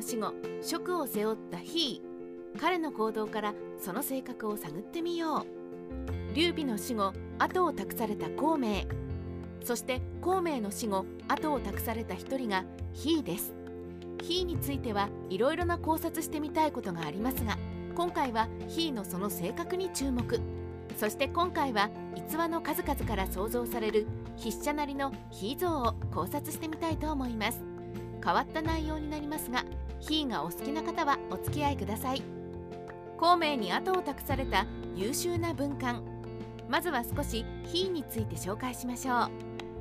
の死後職を背負ったヒー彼の行動からその性格を探ってみよう。劉備の死後後を託された孔明。そして孔明の死後後を託された一人がヒーです。ヒーについてはいろいろな考察してみたいことがありますが今回はヒーのその性格に注目。そして今回は逸話の数々から想像される筆者なりのヒー像を考察してみたいと思います。変わった内容になりますがヒーがお好きな方はお付き合いください。孔明に後を託された優秀な文官。まずは少しヒーについて紹介しましょう。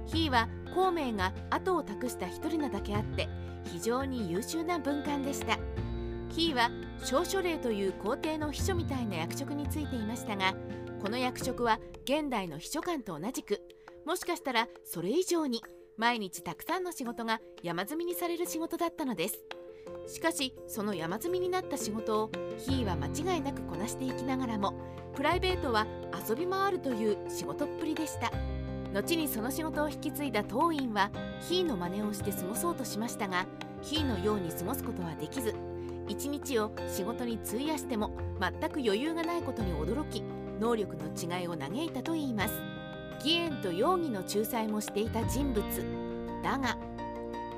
ヒーは孔明が後を託した一人なだけあって非常に優秀な文官でした。ヒーは少書令という皇帝の秘書みたいな役職についていましたがこの役職は現代の秘書官と同じくもしかしたらそれ以上に毎日たくさんの仕事が山積みにされる仕事だったのです。しかしその山積みになった仕事をヒーは間違いなくこなしていきながらもプライベートは遊び回るという仕事っぷりでした。後にその仕事を引き継いだ当院はヒーの真似をして過ごそうとしましたがヒーのように過ごすことはできず一日を仕事に費やしても全く余裕がないことに驚き能力の違いを嘆いたといいます。義援と容疑の仲裁もしていた人物。だが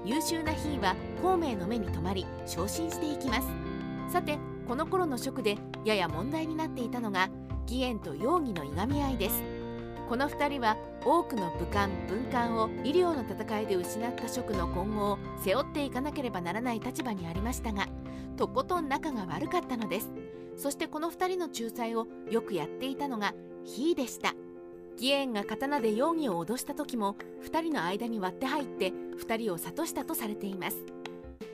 優秀なヒーは孔明の目に留まり昇進していきます。さてこの頃の職でやや問題になっていたのが義援と容疑のいがみ合いです。この2人は多くの武官文官を医療の戦いで失った職の今後を背負っていかなければならない立場にありましたがとことん仲が悪かったのです。そしてこの2人の仲裁をよくやっていたのがヒーでした。義援が刀で容疑を脅した時も2人の間に割って入って2人を諭したとされています。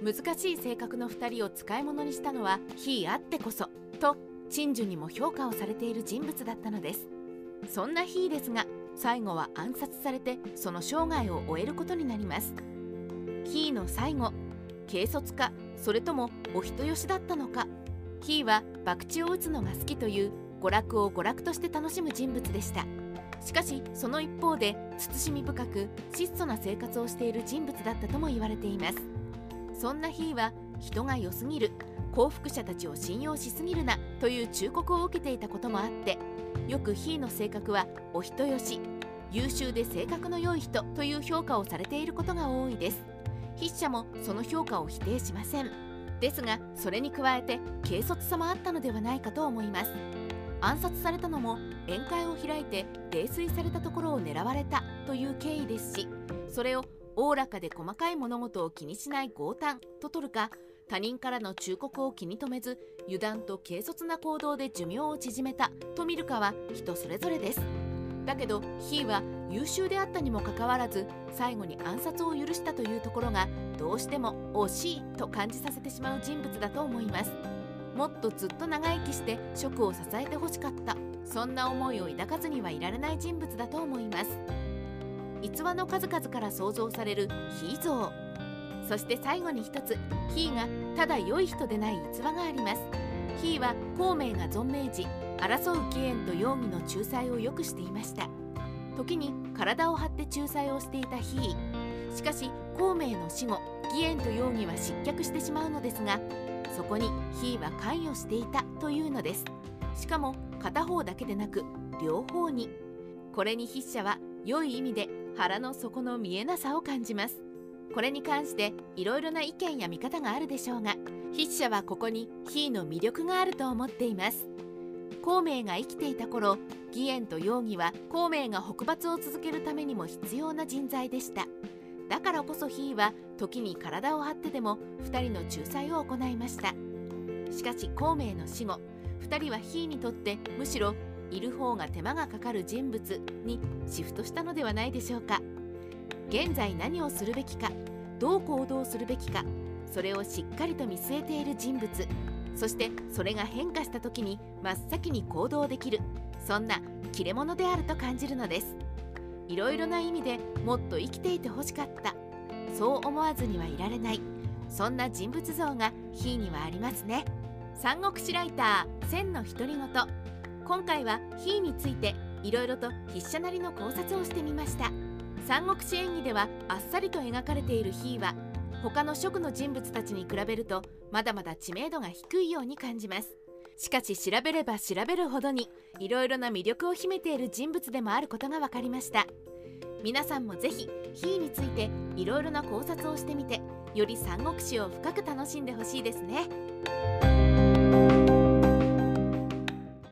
難しい性格の2人を使い物にしたのはヒーあってこそと陳樹にも評価をされている人物だったのです。そんなヒーですが最後は暗殺されてその生涯を終えることになります。ヒーの最後軽率かそれともお人よしだったのか。ヒーは博打を打つのが好きという娯楽を娯楽として楽しむ人物でした。しかしその一方で慎み深く質素な生活をしている人物だったとも言われています。そんなヒーは人が良すぎる幸福者たちを信用しすぎるなという忠告を受けていたこともあってよくヒーの性格はお人よし優秀で性格の良い人という評価をされていることが多いです。筆者もその評価を否定しません。ですがそれに加えて軽率さもあったのではないかと思います。暗殺されたのも宴会を開いて泥酔されたところを狙われたという経緯ですしそれをおおらかで細かい物事を気にしない強胆と取るか他人からの忠告を気に留めず油断と軽率な行動で寿命を縮めたと見るかは人それぞれです。だけどヒーは優秀であったにもかかわらず最後に暗殺を許したというところがどうしても惜しいと感じさせてしまう人物だと思います。もっとずっと長生きして職を支えてほしかった。そんな思いを抱かずにはいられない人物だと思います。逸話の数々から想像されるヒー像そして最後に一つヒーがただ良い人でない逸話があります。ヒーは孔明が存命時争う義援と容疑の仲裁をよくしていました。時に体を張って仲裁をしていたヒー。しかし孔明の死後義援と容疑は失脚してしまうのですがそこにヒーは関与していたというのです。しかも片方だけでなく両方に。これに筆者は良い意味で腹の底の見えなさを感じます。これに関していろいろな意見や見方があるでしょうが筆者はここにヒーの魅力があると思っています。孔明が生きていた頃義援と容疑は孔明が北伐を続けるためにも必要な人材でした。だからこそヒーは時に体を張ってでも2人の仲裁を行いました。しかし孔明の死後2人はヒーにとってむしろいる方が手間がかかる人物にシフトしたのではないでしょうか。現在何をするべきかどう行動するべきかそれをしっかりと見据えている人物。そしてそれが変化した時に真っ先に行動できる。そんな切れ者であると感じるのです。いろいろな意味でもっと生きていてほしかった。そう思わずにはいられない。そんな人物像がヒーにはありますね。三国志ライター千の独り言。今回はヒーについていろいろと筆者なりの考察をしてみました。三国志演義ではあっさりと描かれているヒーは他の職の人物たちに比べるとまだまだ知名度が低いように感じます。しかし調べれば調べるほどにいろいろな魅力を秘めている人物でもあることが分かりました。皆さんもぜひ「ひ」についていろいろな考察をしてみてより三国志を深く楽しんでほしいですね。